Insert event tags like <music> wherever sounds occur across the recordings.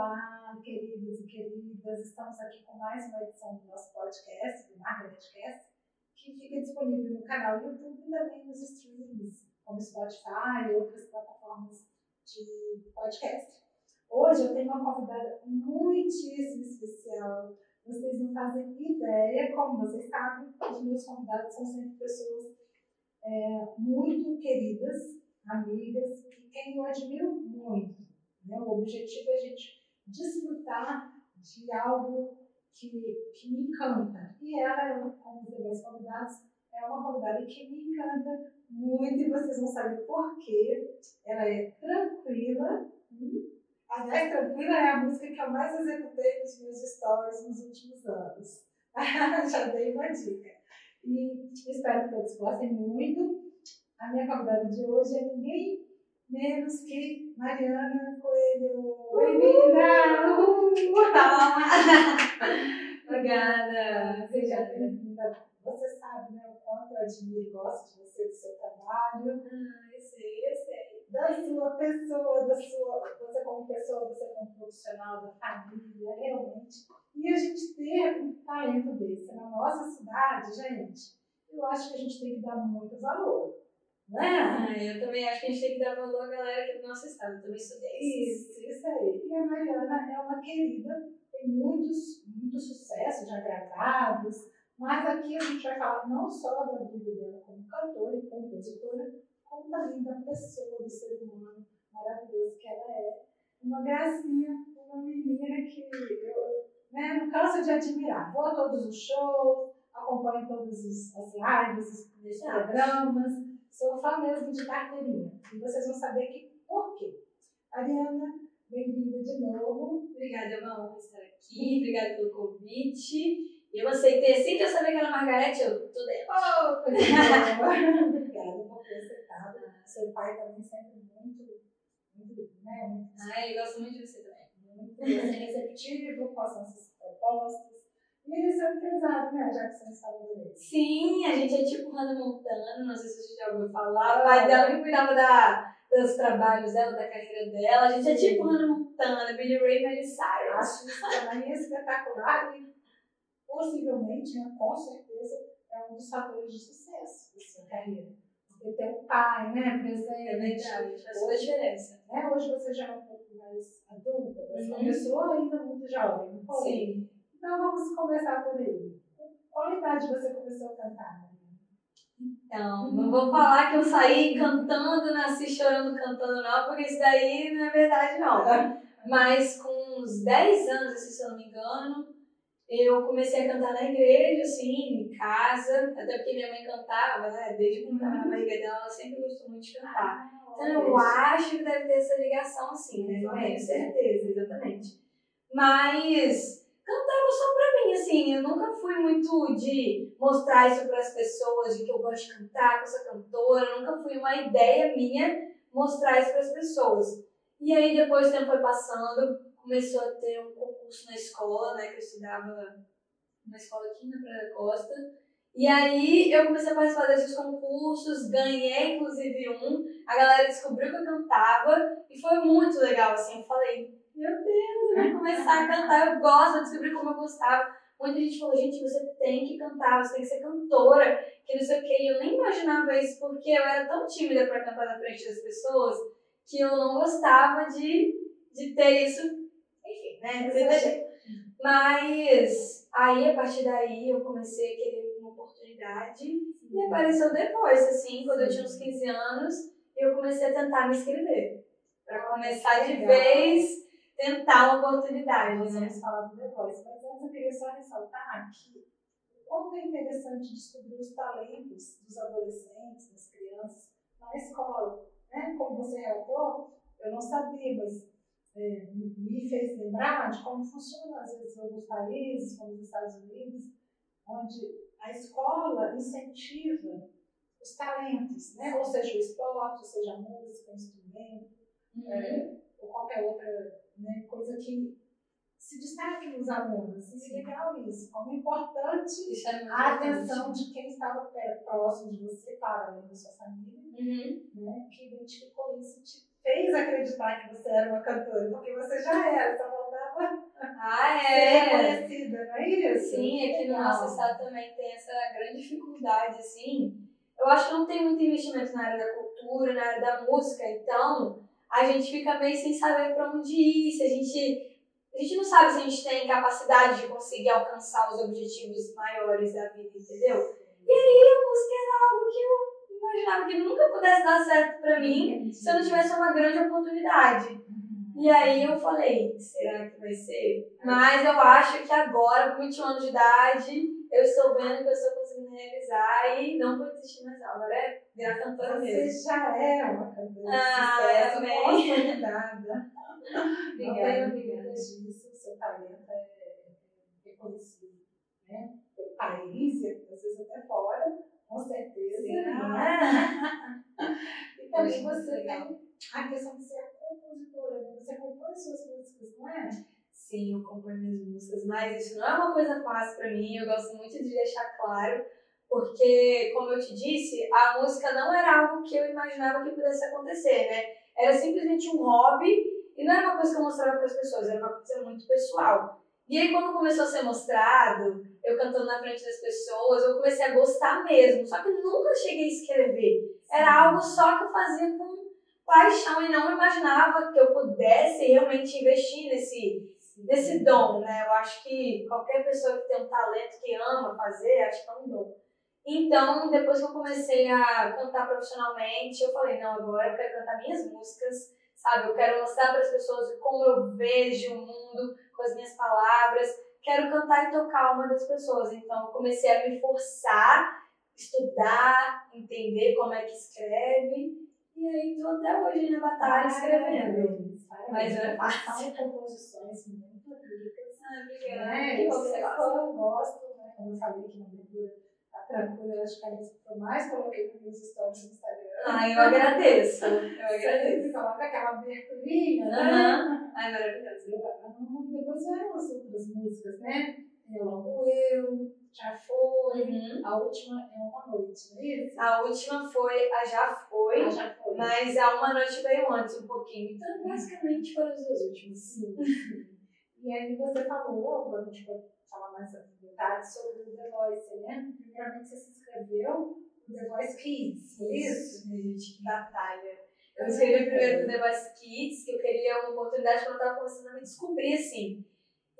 Olá, queridos e queridas, estamos aqui com mais uma edição do nosso podcast, do MargaretCast, que fica disponível no canal YouTube e também nos streams, como Spotify e outras plataformas de podcast. Hoje eu tenho uma convidada muitíssimo especial. Vocês não fazem ideia, como vocês sabem, os meus convidados são sempre pessoas é, muito queridas, amigas, e quem eu admiro muito. Né? O objetivo é a gente desfrutar de algo que, que me encanta. E ela, como os demais convidados, é uma convidada que me encanta muito e vocês vão saber por quê. Ela é tranquila. Hum? Tranquila é a música que eu mais executei nos meus stories nos últimos anos. <laughs> Já dei uma dica. E espero que todos gostem muito. A minha convidada de hoje é ninguém menos que Mariana Coelho. Bem-vinda! <laughs> Obrigada! Seja bem-vinda. Você sabe né, o quanto eu admiro e gosto de você, do seu trabalho. Ah, eu sei, eu sei. Da sua pessoa, da sua, você como pessoa, você como profissional, da família, realmente. E a gente ter um talento desse na nossa cidade, gente, eu acho que a gente tem que dar muito valor. Ah, eu também acho que a gente tem que dar valor à galera aqui do nosso estado. Eu também sou desses. Isso, isso aí. E a Mariana é uma querida, tem muitos, muitos sucessos já gravados, mas aqui a gente vai falar não só da vida dela como cantora e compositora, como também da pessoa, do ser humano maravilhoso que ela é. Uma gracinha, uma menina que eu né, não canso de admirar. Vou a todos os shows, acompanho todas as lives, os programas Sou fã mesmo de carteirinha. E vocês vão saber que por quê. Ariana, bem-vinda de novo. Obrigada, é uma honra estar aqui. Obrigada pelo convite. Eu aceitei assim que eu sabia que era Margarete, eu tô dentro. Oh, <laughs> Obrigada por ter aceitado. Seu pai também sempre muito, muito, né? Muito, ah, ele gosta muito de você também. Muito receptivo com as nossas propostas. E eles são empresários, né? Já que você falou dele. Sim, a gente é tipo Hannah Montana, não sei se você já ouviu falar. O pai dela que cuidava da, dos trabalhos dela, da carreira dela. A gente é tipo Hannah Montana, Billy Ray, Miley Cyrus. Acho isso também espetacular e possivelmente, né, com certeza, é um dos fatores de sucesso da sua carreira. Porque tem um pai, né, presente. É verdade, faz toda a diferença. Né? Hoje você já é um pouco mais adulta, mas uhum. uma pessoa ainda muito jovem, não foi? Sim. Então vamos começar por aí. Qual idade você começou a cantar? Então, não vou falar que eu saí cantando, nasci chorando cantando, não, porque isso daí não é verdade, não. Mas com uns 10 anos, assim, se eu não me engano, eu comecei a cantar na igreja, assim, em casa, até porque minha mãe cantava, né? Desde quando estava na barriga dela, ela sempre gostou muito de cantar. Ah, então eu acho que deve ter essa ligação, assim, né? Não tenho certeza, exatamente. Mas só pra mim, assim, eu nunca fui muito de mostrar isso para as pessoas, de que eu gosto de cantar, que eu sou cantora, nunca fui uma ideia minha mostrar isso para as pessoas. E aí depois o tempo foi passando, começou a ter um concurso na escola, né, que eu estudava numa escola aqui na Praia Costa. E aí eu comecei a participar desses concursos, ganhei inclusive um, a galera descobriu que eu cantava e foi muito legal, assim, eu falei, meu Deus, eu vou começar a cantar, eu gosto, eu descobri como eu gostava. Muita gente falou, gente, você tem que cantar, você tem que ser cantora, que não sei o que. E eu nem imaginava isso, porque eu era tão tímida para cantar na frente das pessoas, que eu não gostava de, de ter isso. Enfim, né? Mas aí, a partir daí, eu comecei a querer uma oportunidade. E apareceu depois, assim, quando eu tinha uns 15 anos, eu comecei a tentar me inscrever. Para começar de vez tentar uma oportunidade. Nós vamos falar Voice, mas antes eu queria só ressaltar que como é interessante descobrir os talentos dos adolescentes, das crianças, na escola. Né? Como você relatou, eu não sabia, mas é, me fez lembrar de como funciona, às vezes, em alguns países, como os Estados Unidos, onde a escola incentiva os talentos, né? ou seja, o esporte, seja a música, o instrumento, uhum. é, ou qualquer outra né? coisa que se destaque nos alunos. E é legal isso, como importante isso é a atenção de quem estava próximo de você, para além da sua família, uhum. né? que identificou isso e te fez acreditar que você era uma cantora, porque você já era, só faltava Ah, ser é. reconhecida, não é isso? Sim, aqui no Legal. nosso estado também tem essa grande dificuldade, assim. Eu acho que não tem muito investimento na área da cultura, na área da música, então a gente fica meio sem saber para onde ir, se a gente. A gente não sabe se a gente tem capacidade de conseguir alcançar os objetivos maiores da vida, entendeu? E aí a música era algo que eu imaginava que nunca pudesse dar certo pra mim se eu não tivesse uma grande oportunidade. E aí eu falei, será que vai ser? Mas eu acho que agora, com 21 anos de idade, eu estou vendo que eu estou realizar e não vou desistir mais não. Agora é virar cantora Você mesmo. já é uma cantora de Ah, sucesso, amém. consolidada. Não tenho Obrigada, disso, o seu talento é reconhecido né? pelo país e às vezes até fora, com certeza. Sim. né? <laughs> E também você legal. tem a questão de ser compositora, né? você compõe suas músicas, não é? Sim, eu componho minhas músicas, mas isso não é uma coisa fácil pra mim, eu gosto muito de deixar claro, porque, como eu te disse, a música não era algo que eu imaginava que pudesse acontecer, né? Era simplesmente um hobby e não era uma coisa que eu mostrava para as pessoas, era uma coisa muito pessoal. E aí, quando começou a ser mostrado, eu cantando na frente das pessoas, eu comecei a gostar mesmo, só que nunca cheguei a escrever. Era algo só que eu fazia com paixão e não imaginava que eu pudesse realmente investir nesse, nesse dom, né? Eu acho que qualquer pessoa que tem um talento que ama fazer, acho que é um dom. Então, depois que eu comecei a cantar profissionalmente, eu falei, não, agora eu quero cantar minhas músicas, sabe? Eu quero mostrar para as pessoas como eu vejo o mundo com as minhas palavras. Quero cantar e tocar a alma das pessoas. Então, eu comecei a me forçar, estudar, entender como é que escreve. E aí, tô até hoje na batalha escrevendo. Mas não é fácil. São composições muito ricas. Ah, né? Que bom que você gosta. eu gosto, né? Como eu falei aqui na abertura, tranquila, eu acho que é a música que eu mais coloquei nos meus stories no Instagram. Ah, eu agradeço. Eu <laughs> agradeço. coloca aquela aberturinha, né? Aham. Ai, maravilhoso. Depois vieram as outras músicas, né? Eu amo eu, já foi. Uhum. A última é uma noite, não é isso? A última foi a Já Foi, Ah, já foi. mas a Uma Noite veio antes um pouquinho. Então, basicamente, foram as duas últimas. Sim, sim. E aí você falou, agora a gente pode falar mais sobre sobre o The Voice, né? Primeiramente você se inscreveu no The Voice Kids, foi isso? né, gente? Batalha. Eu escrevi primeiro pro The Voice Kids, que eu queria uma oportunidade quando eu tava começando a me descobrir, assim.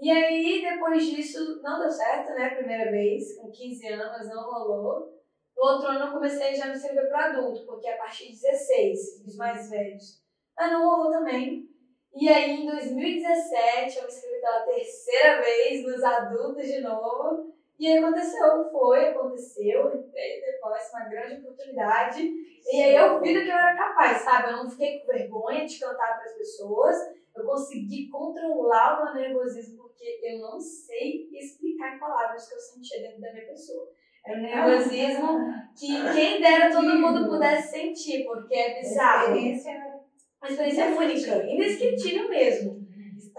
E aí, depois disso, não deu certo, né? Primeira vez, com 15 anos, não rolou. No outro ano, eu comecei já a me inscrever pro adulto, porque é a partir de 16, os mais velhos. Mas não rolou também. E aí, em 2017, eu me inscrevi pela terceira vez nos adultos de novo. E aconteceu, foi, aconteceu, entrei depois, uma grande oportunidade. E aí eu vi do que eu era capaz, sabe? Eu não fiquei com vergonha de cantar para as pessoas. Eu consegui controlar o meu nervosismo, porque eu não sei explicar em palavras que eu sentia dentro da minha pessoa. Era um nervosismo que quem dera todo mundo pudesse sentir, porque é bizarro. Experiência Uma experiência única, indescritível mesmo.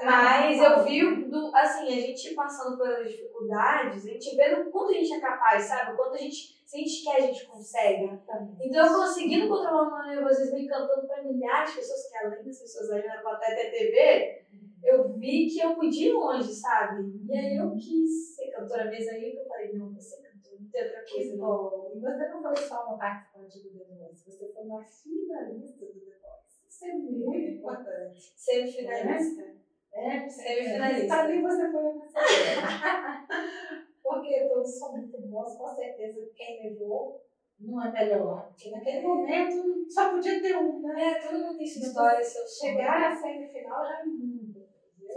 Mas eu vi, do, assim, a gente passando pelas dificuldades, a gente vê do quanto a gente é capaz, sabe? O quanto a gente, se a gente quer, a gente consegue. Então, eu conseguindo controlar o meu nervosismo e cantando para milhares de pessoas, que além das pessoas ali na plateia TV, eu vi que eu podia ir longe, sabe? E aí eu quis ser cantora mesmo. Aí eu falei, não, vou ser cantora, não tem outra coisa, bom. E você não foi só uma participante do The Voice, você foi uma finalista do The Voice. Isso é muito importante. Semifinalista. Né? Semifinalista. Para mim você foi a vencedora. <laughs> Porque todos são muito bons, com certeza quem levou não é melhor. Porque naquele momento só podia ter um, né? É, todo mundo tem sua história, seu sonho. Chegar à semifinal já é muito.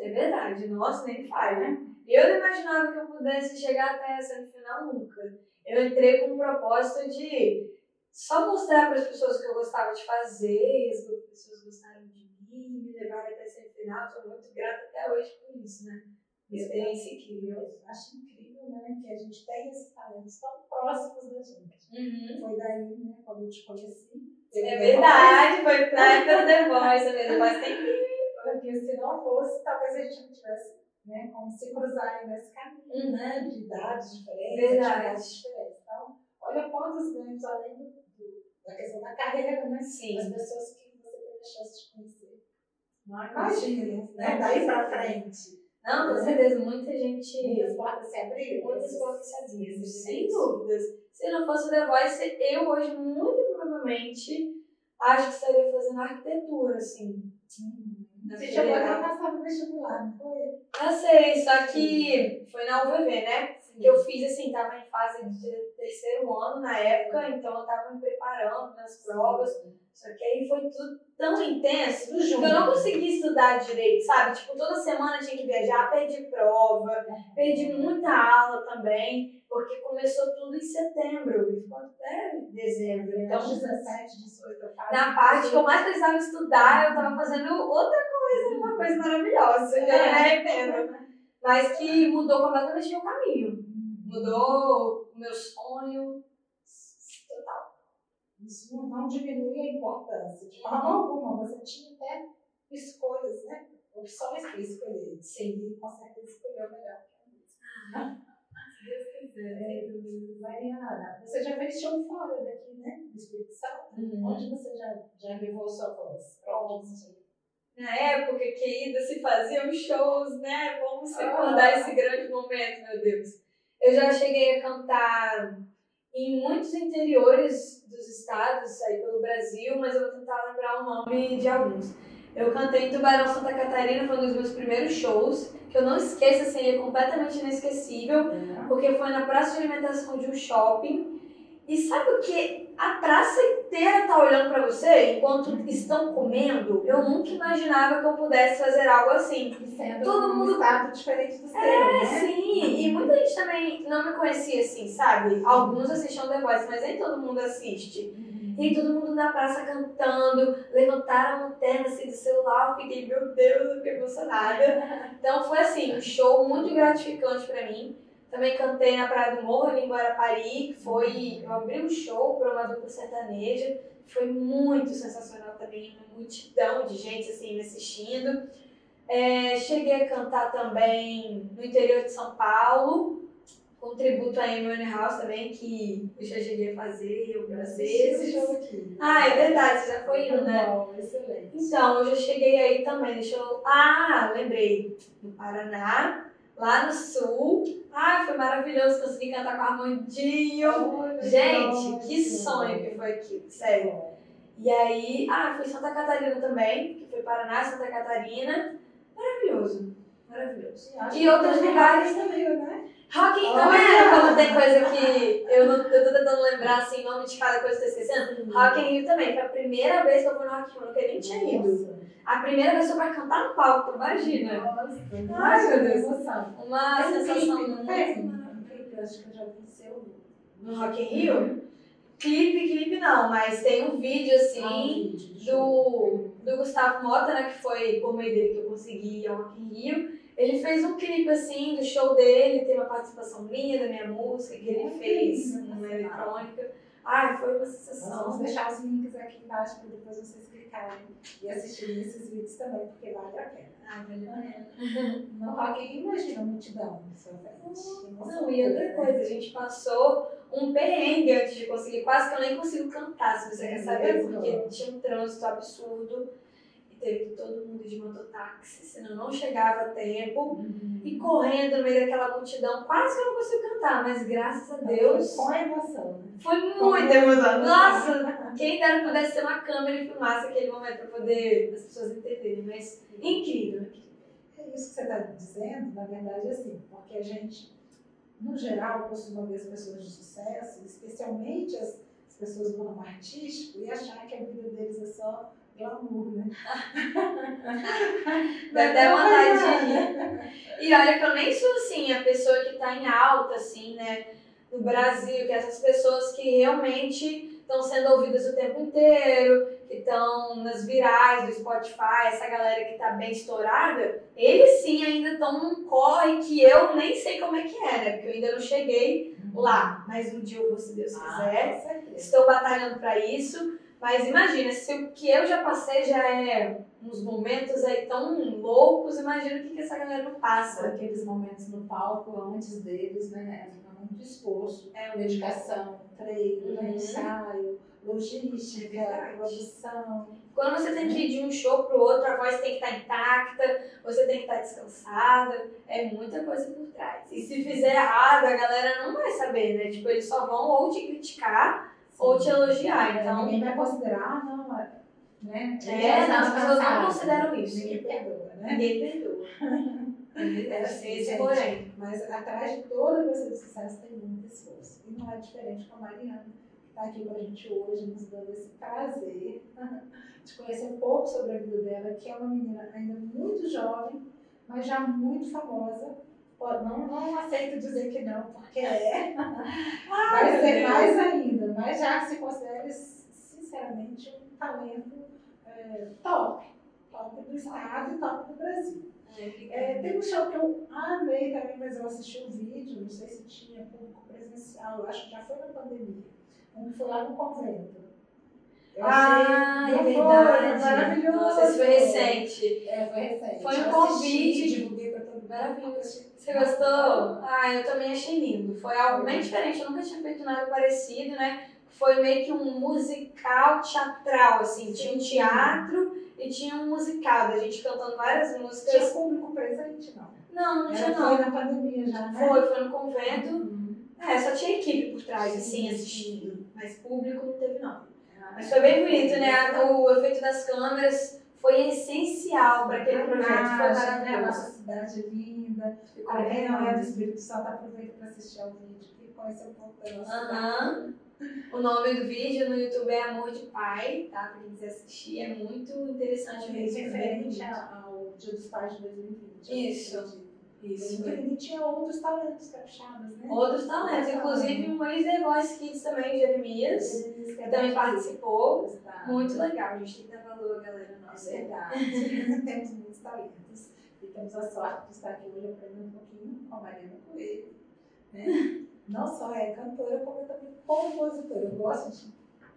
É verdade, nossa, nem faz, né? Eu não imaginava que eu pudesse chegar até a semifinal nunca. Eu entrei com o propósito de só mostrar para as pessoas o que eu gostava de fazer, e as pessoas gostaram de mim, me levaram até a semifinal. Estou muito grata até hoje por isso, né? Experiência incrível. Eu acho incrível, né? Que a gente tem esses talentos tão próximos da gente. Uhum. Foi daí, né? Quando eu te conheci. É verdade, foi pra época The Voice, Voice tem Porque se não fosse, talvez a gente não tivesse né, como se cruzar aí nesse caminho, Uhum. né? De idades diferentes, Verdade. atividades diferentes. Então, olha quantos ganhos, além do, da questão da carreira, né? Sim. Das pessoas que você teve a chance de conhecer. Não Imagina, né? Daí pra frente. Não, com certeza, muita gente. Muitas portas se abriram. Muitas portas se abriram, sem dúvidas. Se não fosse o The Voice, eu hoje, muito provavelmente, acho que estaria fazendo arquitetura, assim. Uhum. Você já pode passar no vestibular, não foi? Eu sei, só que foi na UVV, né? Eu fiz assim, tava em fase de terceiro ano na época, então eu tava me preparando nas provas. Só que aí foi tudo tão intenso que eu não consegui estudar direito, sabe? Tipo, toda semana tinha que viajar, perdi prova, perdi muita aula também, porque começou tudo em setembro e ficou até dezembro. Então, 17, 18, na parte que eu mais precisava estudar, eu tava fazendo outra coisa, uma coisa maravilhosa, eu me arrependo. Mas que mudou completamente meu caminho. Mudou o meu sonho total. Isso não diminui a importância de forma alguma. Você tinha até escolhas, né? Opções para escolher. Sim. E com certeza escolheu melhor. <laughs> É, Mariana, você já fez show fora daqui, né? Do Espírito Santo? Uhum. Onde você já, já levou sua voz? Onde? Na época, querida, se faziam shows, né? Vamos recordar ah. esse grande momento, meu Deus. Eu já cheguei a cantar em muitos interiores dos estados aí pelo Brasil, mas eu vou tentar lembrar o nome de alguns. Eu cantei em Tubarão, Santa Catarina, foi um dos meus primeiros shows, que eu não esqueço, assim, ele é completamente inesquecível, uhum. porque foi na praça de alimentação de um shopping. E sabe o que? A praça inteira tá olhando para você enquanto estão comendo. Eu nunca imaginava que eu pudesse fazer algo assim. Sendo Todo mundo estado diferente do seu, É, né? sim. E muita gente também não me conhecia assim, sabe? Alguns assistiam The Voice, mas nem todo mundo assiste. Uhum. E todo mundo na praça cantando, levantaram a lanterna assim do celular, eu fiquei, meu Deus, eu fiquei emocionada. <laughs> Então foi assim, um show muito gratificante para mim. Também cantei na Praia do Morro, em Guarapari, que foi. Eu abri um show para uma dupla sertaneja, foi muito sensacional também, uma multidão de gente assim me assistindo. É, cheguei a cantar também no interior de São Paulo, com tributo a Amy House também, que eu já cheguei a fazer algumas vezes. Ah, é verdade, você já foi indo, né? Bom, excelente. Então, eu já cheguei aí também. Deixa eu. Ah, lembrei. No Paraná lá no sul. Ai, foi maravilhoso conseguir cantar com a Armandinho. Oh, Gente, que sonho que foi aquilo, sério. E aí, ah, fui Santa Catarina também, que foi Paraná, Santa Catarina. Maravilhoso, maravilhoso. E, outros lugares também, né? Rock in também é quando tem coisa que eu, não, eu tô tentando lembrar assim, nome de cada coisa que eu tô esquecendo. Uhum. Rock in Rio também. Foi a primeira vez que eu fui no Rock in Rio, eu nem tinha ido. A primeira vez que eu fui cantar no palco, imagina. Nossa, Ai, meu Deus. Emoção. Uma Tem sensação clipe, muito tem? maravilhosa. Clipe, acho que já seu. No Rock in Rio? Clipe, clipe não, mas tem um vídeo assim Ah, um vídeo, do, do Gustavo Mota, né, que foi por meio dele que eu consegui ir ao Rock in Rio. Ele fez um clipe assim do show dele, tem uma participação minha da minha música que ele Ah, fez, legal. eletrônica. Ai, foi uma Nós vamos sensação. deixar os links aqui embaixo para depois vocês clicarem e assistirem esses vídeos também, porque vale a pena. Ai, valeu a pena. <laughs> No Rock imagina a multidão na sua frente. Não, e outra coisa, a gente passou um perrengue antes de conseguir, quase que eu nem consigo cantar, se você quer saber, mesmo? porque tinha um trânsito absurdo teve que todo mundo de mototáxi, senão não chegava a tempo. E correndo no meio daquela multidão, quase que eu não consigo cantar, mas graças a Deus Com emoção. né? foi muito emocionante. Nossa, quem dera pudesse ter uma câmera e filmasse aquele momento para poder as pessoas entenderem, mas incrível. incrível. É isso que você está dizendo, na verdade, é assim, porque a gente, no geral, costuma ver as pessoas de sucesso, especialmente as, as pessoas do ramo artístico, e achar que a vida deles é só glamour, né? <laughs> Dá até vontade de rir. E olha que eu nem sou assim, a pessoa que tá em alta, assim, né? No Brasil, que essas pessoas que realmente estão sendo ouvidas o tempo inteiro, que estão nas virais do Spotify, essa galera que tá bem estourada, eles sim ainda estão num corre que eu nem sei como é que é, né? Porque eu ainda não cheguei lá. Mas um dia eu vou, se Deus quiser. com certeza. Estou batalhando para isso, Mas imagina, se o que eu já passei já é uns momentos aí tão loucos, imagina o que, que essa galera não passa. Aqueles momentos no palco, antes deles, né? É muito esforço, é dedicação, treino, Uhum. ensaio, logística, É produção. Quando você tem que ir de um show pro outro, a voz tem que estar intacta, você tem que estar descansada, é muita coisa por trás. E se fizer errado, a galera não vai saber, né? Tipo, eles só vão ou te criticar ou te elogiar. Então, Ninguém vai considerar, não, é, né? É, não, as pessoas não consideram isso. Ninguém perdoa, né? ninguém perdoa. <laughs> É assim, esse gente. porém. Mas atrás de toda pessoa de sucesso tem muito esforço. E não é diferente com a Mariana, que está aqui com a gente hoje, nos dando esse prazer <laughs> de conhecer um pouco sobre a vida dela, que é uma menina ainda muito jovem, mas já muito famosa. Não, não aceito dizer que não, porque é. <laughs> Vai ser mais ainda, mas já se considera, sinceramente, um talento é, top. Top do estado e top do Brasil. É, tem um show que eu amei também, mas eu assisti o vídeo, não sei se tinha público presencial, eu acho que já foi na pandemia. Um que foi lá no convento. Eu Ah, é não foi, verdade. maravilhoso. Nossa, isso foi recente. É, foi recente. Foi um convite. assisti, Maravilhoso. Você gostou? Ah, eu também achei lindo. Foi algo bem diferente. Eu nunca tinha feito nada parecido, né? Foi meio que um musical teatral, assim. Tinha um teatro e tinha um musical, da gente cantando várias Tinha músicas. público presente, não? Não, não tinha não. Foi na pandemia já, né? Foi, foi no convento. Uhum. É, só tinha equipe por trás, Sim, assim, sim. assistindo. Mas público não teve, não. Ah, Mas foi bem bonito, né? O efeito das câmeras foi essencial para aquele projeto. Foi Imagem, né? A maravilhoso. nossa cidade linda. Para quem não é do. Espírito Santo, aproveita para assistir ao vídeo e conhecer um pouco da nossa. Aham. O nome do vídeo no YouTube é Amor de Pai, tá? Pra quem quiser assistir, é muito interessante mesmo. referente ao Dia dos Pais de 2020. Isso. Isso. E tinha outros talentos capixabas, né? Outros talentos, inclusive um ex-The Voice Kids também, Jeremias, Eles que também participou. Tá. Muito legal, a gente tem que dar valor à galera É verdade. <laughs> temos muitos talentos. E temos a sorte de estar aqui hoje aprendendo um pouquinho com a Mariana Coelho. Né? Não só é cantora, como é também compositora. Eu gosto de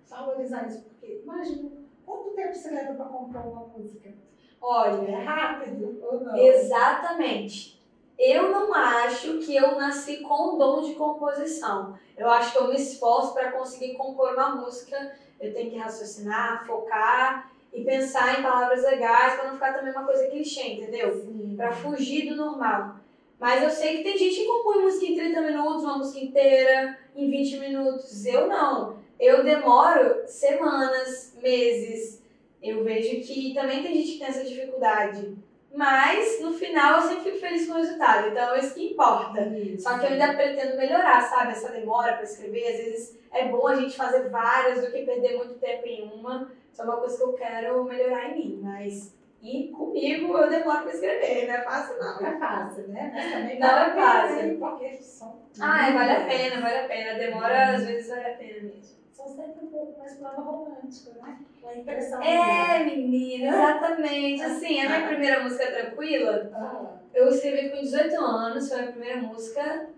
valorizar isso, porque imagina quanto tempo você leva para compor uma música? É Olha, rápido ou não? exatamente. Eu não acho que eu nasci com dom de composição. Eu acho que eu me esforço para conseguir compor uma música. Eu tenho que raciocinar, focar e pensar em palavras legais para não ficar também uma coisa clichê, entendeu? Pra fugir do normal. Mas eu sei que tem gente que compõe música em 30 minutos, uma música inteira, em 20 minutos. Eu não. Eu demoro semanas, meses. Eu vejo que também tem gente que tem essa dificuldade. Mas no final eu sempre fico feliz com o resultado. Então é isso que importa. Isso. Só que eu ainda pretendo melhorar, sabe? Essa demora pra escrever. Às vezes é bom a gente fazer várias do que perder muito tempo em uma. Isso é uma coisa que eu quero melhorar em mim. Mas e comigo eu demoro pra escrever, não é fácil não. Não é fácil, né? Mas também Não vale é pena, fácil. são. Ah, vale a pena, vale a pena. Demora, às vezes vale a pena mesmo. São sempre um pouco mais pro lado romântico, né? Com a impressão. É, menina, exatamente. Assim, a minha primeira música tranquila, Ah, eu escrevi com 18 anos, foi a primeira música.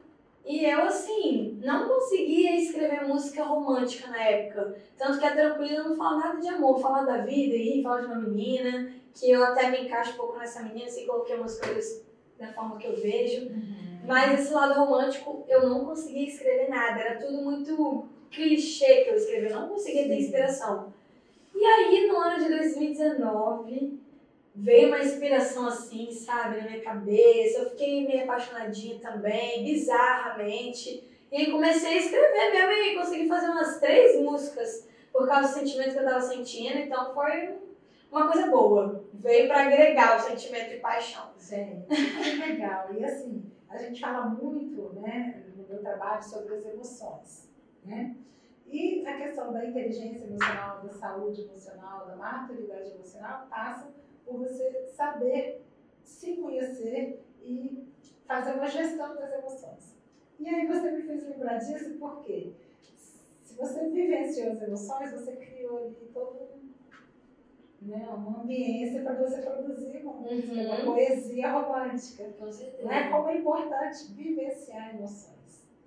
E eu, assim, não conseguia escrever música romântica na época. Tanto que a Tranquila não fala nada de amor, fala da vida aí, fala de uma menina, que eu até me encaixo um pouco nessa menina, assim, coloquei umas coisas da forma que eu vejo. Mas esse lado romântico, eu não conseguia escrever nada. Era tudo muito clichê que eu escrevia. Eu não conseguia ter Sim. inspiração. E aí, no ano de 2019, veio uma inspiração assim, sabe, na minha cabeça. Eu fiquei meio apaixonadinha também, bizarramente. E aí comecei a escrever mesmo e consegui fazer umas três músicas por causa do sentimento que eu tava sentindo. Então foi uma coisa boa. Veio para agregar o sentimento de paixão. Gente, legal. E assim, a gente fala muito, né, no meu trabalho sobre as emoções, né? E a questão da inteligência emocional, da saúde emocional, da maturidade emocional passa por você saber se conhecer e fazer uma gestão das emoções. E aí você me fez lembrar disso porque se você vivenciou as emoções, você criou ali todo né, uma ambiência para você produzir uma música, uma Uhum. poesia romântica. Com certeza. Né? Como é importante vivenciar emoções.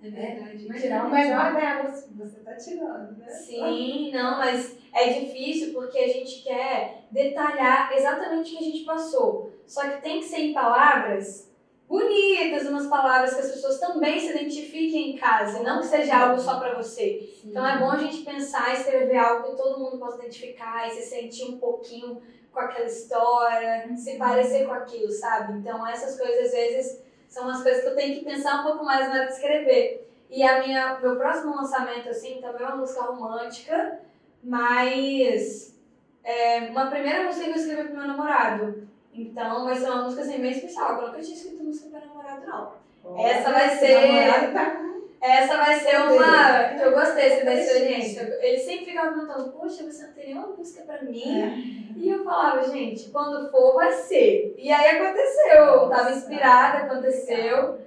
É verdade. É, tirar o melhor delas, você tá tirando, né? Sim, não, mas é difícil porque a gente quer detalhar exatamente o que a gente passou. Só que tem que ser em palavras bonitas, umas palavras que as pessoas também se identifiquem em casa, e não que seja algo só para você. Sim. Então é bom a gente pensar e escrever algo que todo mundo possa identificar e se sentir um pouquinho com aquela história, uhum. se parecer com aquilo, sabe? Então essas coisas às vezes são as coisas que eu tenho que pensar um pouco mais na hora de escrever. E a minha, meu próximo lançamento, assim, também é uma música romântica, mas é uma primeira música que eu escrevi pro meu namorado. Então vai ser uma música assim, bem especial. Eu nunca tinha escrito música para namorado, não. Essa vai ser. Tá essa vai ser uma. que eu gostei assim, da experiência. Ele sempre ficava perguntando, poxa, você não tem nenhuma música pra mim? É. E eu falava, gente, quando for, vai ser. E aí aconteceu. Eu tava inspirada, aconteceu.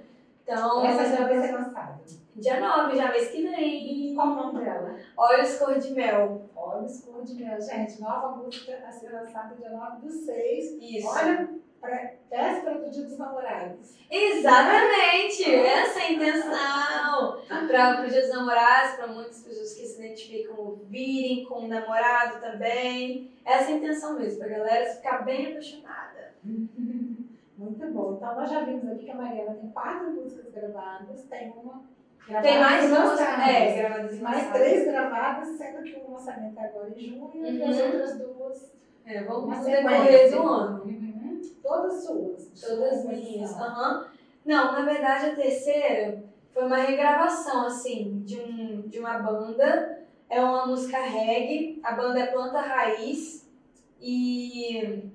Então. Essa já vai ser lançada. Dia 9, já mês que vem. Qual o nome dela? Olhos Cor de Mel. Olhos Cor de Mel. Gente, nova música a ser lançada dia 9 do 6. Isso. Olha, véspera do Dia dos Namorados. Exatamente! Essa é a intenção. Para o Dia dos Namorados, para muitas pessoas que se identificam ouvirem com o namorado também. Essa é a intenção mesmo, para a galera ficar bem apaixonada. <laughs> Muito bom. Então, nós já vimos aqui que a Mariana tem quatro músicas gravadas, tem uma tem mais duas é, gravadas mais três gravadas, sendo que o lançamento é agora em junho uhum. e as outras duas é, vamos decorrer do ano. Todas suas. Todas minhas. Uhum. Não, na verdade a terceira foi uma regravação assim de, um, de uma banda. É uma música reggae, a banda é Planta Raiz e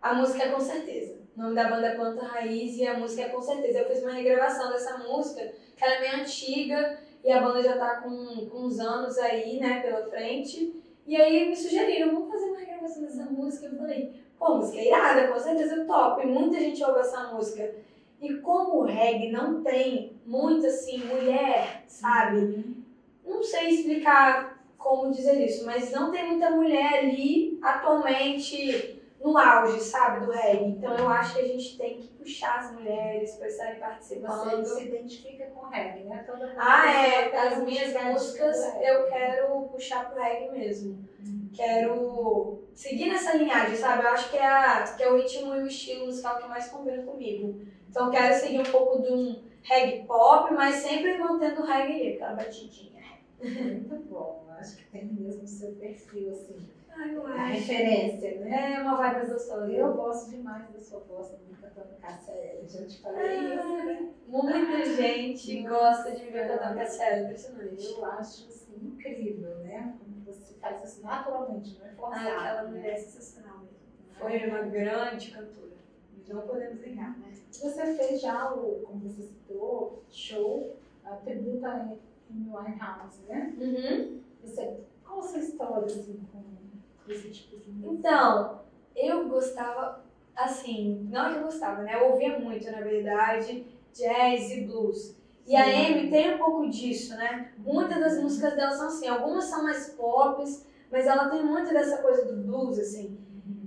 a música é com certeza. O nome da banda é Planta Raiz e a música é com certeza. Eu fiz uma regravação dessa música que ela é meio antiga e a banda já tá com, com uns anos aí, né, pela frente. E aí me sugeriram, vamos fazer uma regravação dessa música. Eu falei, pô, música é irada, com certeza top. Muita gente ouve essa música. E como o reggae não tem muito assim, mulher, sabe? Não sei explicar como dizer isso, mas não tem muita mulher ali atualmente no auge, sabe, do reggae. Então eu acho que a gente tem que puxar as mulheres para estarem participando. Você se identifica com reggae, né? Toda ah, é. As minhas músicas eu quero puxar pro reggae mesmo. Hum. Quero seguir nessa linhagem, sabe? Eu acho que é, a, que é o ritmo e o estilo musical que mais combina comigo. Então quero seguir um pouco de um reggae pop, mas sempre mantendo o reggae, aquela batidinha. <laughs> Muito bom. Acho que tem mesmo o seu perfil, assim Ai, eu referência, né? É uma vibe gostosa. Eu gosto demais da sua voz também cantando Cassia Já te falei ah, isso, né? Muita gente gosta de me ver cantando Cassia impressionante. Eu acho assim, incrível, né? Como você faz isso naturalmente, não é forçado. Ah, aquela mulher é sensacional mesmo. Foi uma grande cantora. Não podemos negar, né? Você fez já o, como você citou, show, a tributa em Winehouse, né? Uhum. Você, qual a sua história assim, com esse tipo de música? Então, eu gostava, assim, não é que eu gostava, né? Eu ouvia muito, na verdade, jazz e blues. E a Amy tem um pouco disso, né? Muitas das músicas dela são assim, algumas são mais pop, mas ela tem muito dessa coisa do blues, assim.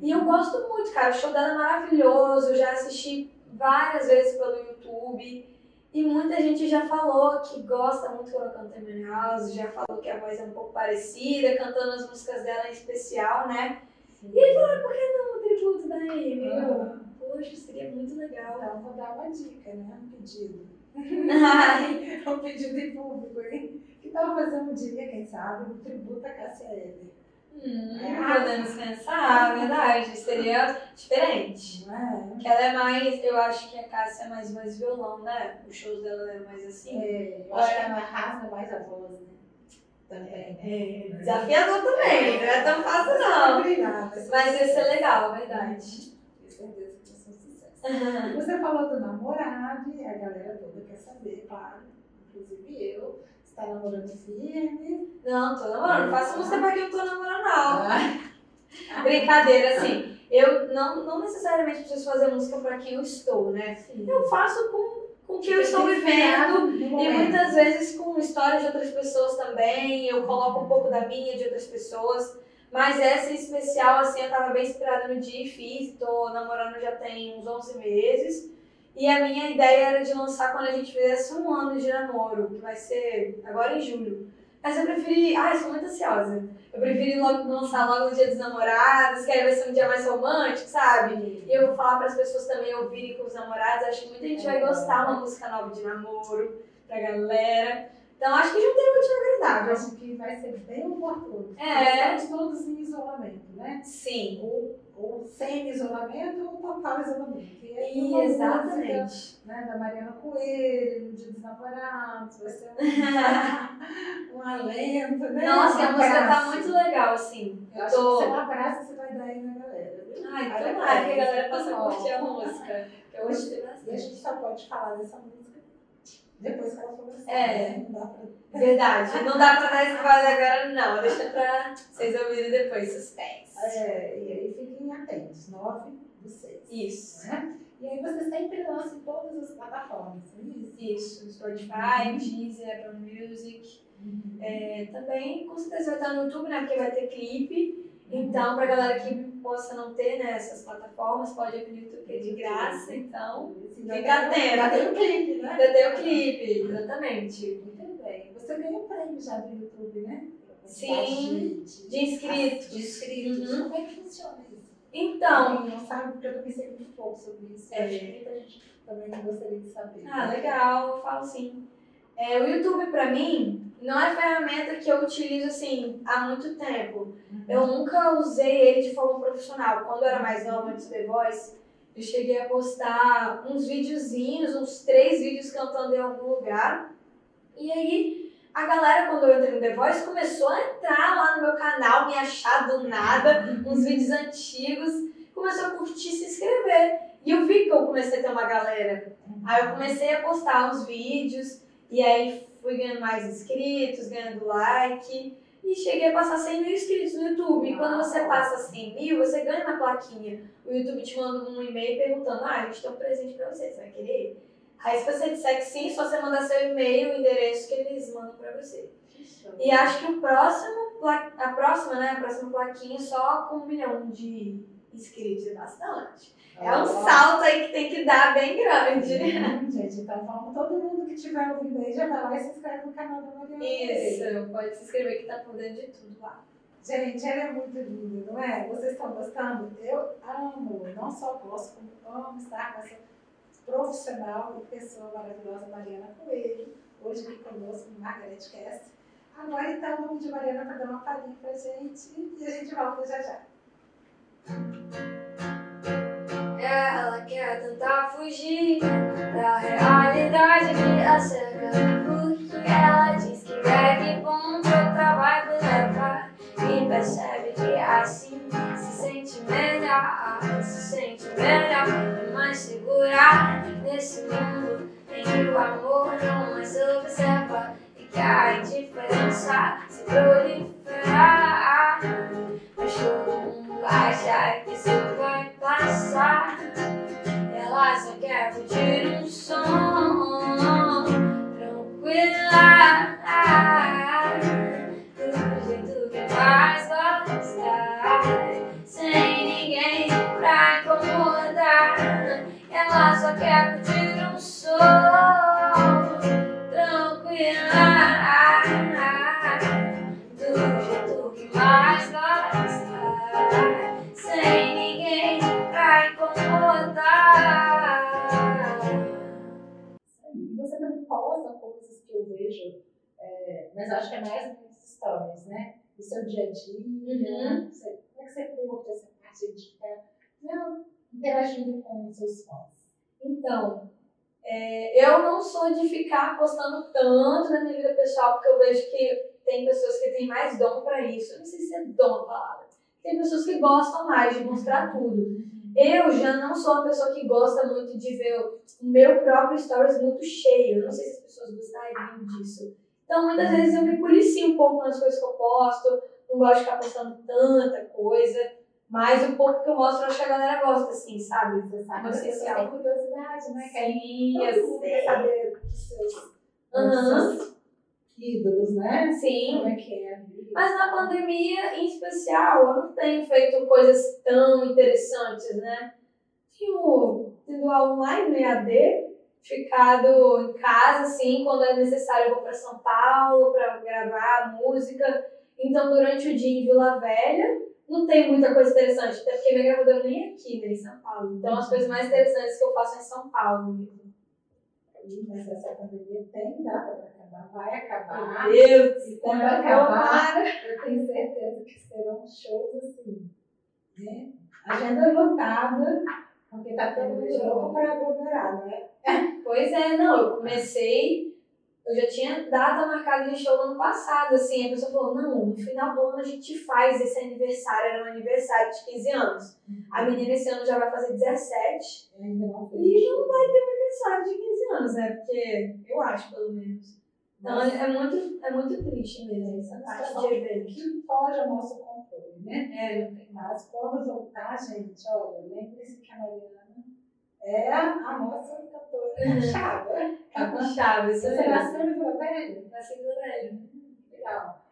E eu gosto muito, cara. O show dela é maravilhoso, eu já assisti várias vezes pelo YouTube. E muita gente já falou que gosta muito quando em House, já falou que a voz é um pouco parecida, cantando as músicas dela em especial, né? E ele falou, por que não o tributo da Amy? Ah. Poxa, seria muito legal. Então, vou dar uma dica, né? Um pedido. <laughs> um pedido em público, hein? Que tal fazer um dia, quem sabe, um tributo a Cássia Eller? Hum, é, podemos pensar, verdade. Seria diferente. É. Que ela é mais, eu acho que a Cássia é mais mais violão, né? Os shows dela eram mais assim. É, eu acho que ela rasga mais a voz, né? Também. É, é. Desafiador também, não é tão fácil não. Mas ia ser legal, verdade. Com certeza que vai sucesso. <laughs> Você falou do namorado e a galera toda quer saber, claro. Inclusive eu Tá namorando firme? Não, tô namorando. Não faço música pra quem eu tô namorando, não. Ah. <laughs> Brincadeira, assim. Eu não, não necessariamente preciso fazer música pra quem eu estou, né? Sim. Eu faço com com o que eu estou vivendo e muitas vezes com histórias de outras pessoas também. Eu coloco um pouco da minha, de outras pessoas. Mas essa em especial, assim, eu tava bem inspirada no dia e fiz. Tô namorando já tem uns 11 meses. E a minha ideia era de lançar quando a gente fizesse um ano de namoro, que vai ser agora em julho. Mas eu preferi. Ai, sou muito ansiosa. Eu preferi logo lançar logo no dia dos namorados, que aí vai ser um dia mais romântico, sabe? E eu vou falar para as pessoas também ouvirem com os namorados. Acho que muita gente vai gostar uma música nova de namoro pra galera. Então acho que juntei muito Eu agradável. acho que vai ser bem oportuno. É. Estamos todos em isolamento, né? Sim. Ou, ou semi-isolamento ou total isolamento. E aí, E música, exatamente. né, da Mariana Coelho, no Dia dos Namorados, vai ser um, <laughs> um alento, né? Nossa, um a música tá muito legal, assim. Eu acho Tô- que seu abraço você vai dar aí na galera. Ai, tomara que a galera possa tá curtir a música. Que eu gostei E a gente só pode falar dessa música depois que ela for lançada. É. né? Não dá pra Verdade. Não dá pra dar spoiler agora, não. Deixa pra vocês ouvirem depois, suspense. É, e aí fiquem atentos, 9 do 6. Isso. Né? E aí você sempre lança em todas as plataformas, é isso? Isso. Spotify, Deezer, Apple Music. É, também, com certeza, vai estar no YouTube, né? Porque vai ter clipe. Então, pra galera que possa não ter né, essas plataformas, pode ir no YouTube, de graça. Então, Fica atento. Já tem o clipe, né? ainda tem o clipe. Exatamente. Muito bem. Você ganhou um prêmio já do YouTube, né? Sim, De, De inscritos. De inscritos. Uhum. Como é que funciona isso? Então, Quem não sabe, porque eu também sei muito pouco sobre isso. É. Acho que muita gente também gostaria de saber. Ah, legal, eu falo sim. É, o YouTube, pra mim, não é ferramenta que eu utilizo assim há muito tempo. Eu nunca usei ele de forma profissional. Quando eu era mais nova, antes do The Voice, eu cheguei a postar uns videozinhos, uns três vídeos cantando em algum lugar. E aí, a galera, quando eu entrei no The Voice, começou a entrar lá no meu canal, me achar do nada, uns vídeos antigos, começou a curtir, se inscrever. E eu vi que eu comecei a ter uma galera. Aí eu comecei a postar uns vídeos, e aí fui ganhando mais inscritos, ganhando like, e cheguei a passar 100 mil inscritos no YouTube. E quando você passa 100 mil, você ganha uma plaquinha. O YouTube te manda um e-mail perguntando: ah, a gente tem um presente pra você, você vai querer? Aí se você disser que sim, só você mandar seu e-mail, o endereço que eles mandam pra você. E acho que o próximo, a próxima, né, a próxima plaquinha só com um milhão de inscritos, é bastante. É um salto aí que tem que dar bem grande. Hum, Gente, então vamos, todo mundo que estiver ouvindo aí já vai lá e se inscreve no canal da Mariana. Pereira. Isso, pode se inscrever que tá por dentro de tudo lá. Gente, ela é muito linda, não é? Vocês estão gostando? Eu amo, não só gosto, como amo estar com essa profissional e pessoa maravilhosa Mariana Coelho, hoje aqui conosco no Margaret Cast. Agora então vamos de Mariana para dar uma palhinha pra gente e a gente volta já já. Ela quer tentar fugir da realidade que a cerca. Porque ela diz que bebe bom que outra vai me levar. E percebe que assim se sente melhor, se sente melhor e mais segura nesse mundo em que o amor não mais observa e que a indiferença se proliferar. Mas todo mundo acha que isso vai passar. Ela só quer curtir um som tranquila. Do jeito que mais gosta. Sem ninguém pra incomodar. Ela só quer curtir um som tranquila. Mas eu acho que é mais nos stories, né? Do seu dia a dia. Uhum. Você, como é que você curte essa parte de ficar né, interagindo com os seus fãs? Então, é, eu não sou de ficar postando tanto na minha vida pessoal, porque eu vejo que tem pessoas que têm mais dom pra isso. Eu não sei se é dom a palavra. Tem pessoas que gostam mais de mostrar tudo. Eu já não sou uma pessoa que gosta muito de ver o meu próprio stories muito cheio. Eu não sei se as pessoas gostariam disso. Então, muitas vezes eu me policio um pouco nas coisas que eu posto. Não gosto de ficar postando tanta coisa. Mas o pouco que eu mostro, eu acho que a galera gosta, assim, sabe? Você sabe que pessoas especial. têm curiosidade, né? Sim, eu sei. saber seus, Aham. dos seus ídolos, né? Sim. Como é que é. Mas na pandemia, em especial, eu não tenho feito coisas tão interessantes, né? Tenho tido aula online no EAD, ficado em casa, assim, quando é necessário eu vou para São Paulo para gravar música. Então, durante o dia em Vila Velha, não tem muita coisa interessante, até porque minha gravadora nem é aqui, né, em São Paulo. Então, as coisas mais interessantes que eu faço é em São Paulo mesmo. Mas essa pandemia tem data para acabar, vai acabar. Meu Deus, E quando acabar, eu tenho certeza que serão shows assim, né? Agenda lotada, porque tá todo mundo louco para aglomerar, né? <laughs> Pois é, não, eu comecei, eu já tinha data marcada de show no ano passado, assim, a pessoa falou, não, no final do ano a gente faz esse aniversário, era um aniversário de 15 anos. A menina esse ano já vai fazer 17 Eu ainda não fiz. e não vai ter um aniversário de 15 anos, né? Porque eu acho, pelo menos. Então é muito, é muito triste mesmo essa parte de evento. que foge ao nosso controle, né? É, não tem Mas quando voltar, gente, olha, lembre-se que a Mariana é a nossa cantora chave. capixaba, isso Você é nasceu em Vila Velha? Nasci do velho. Legal.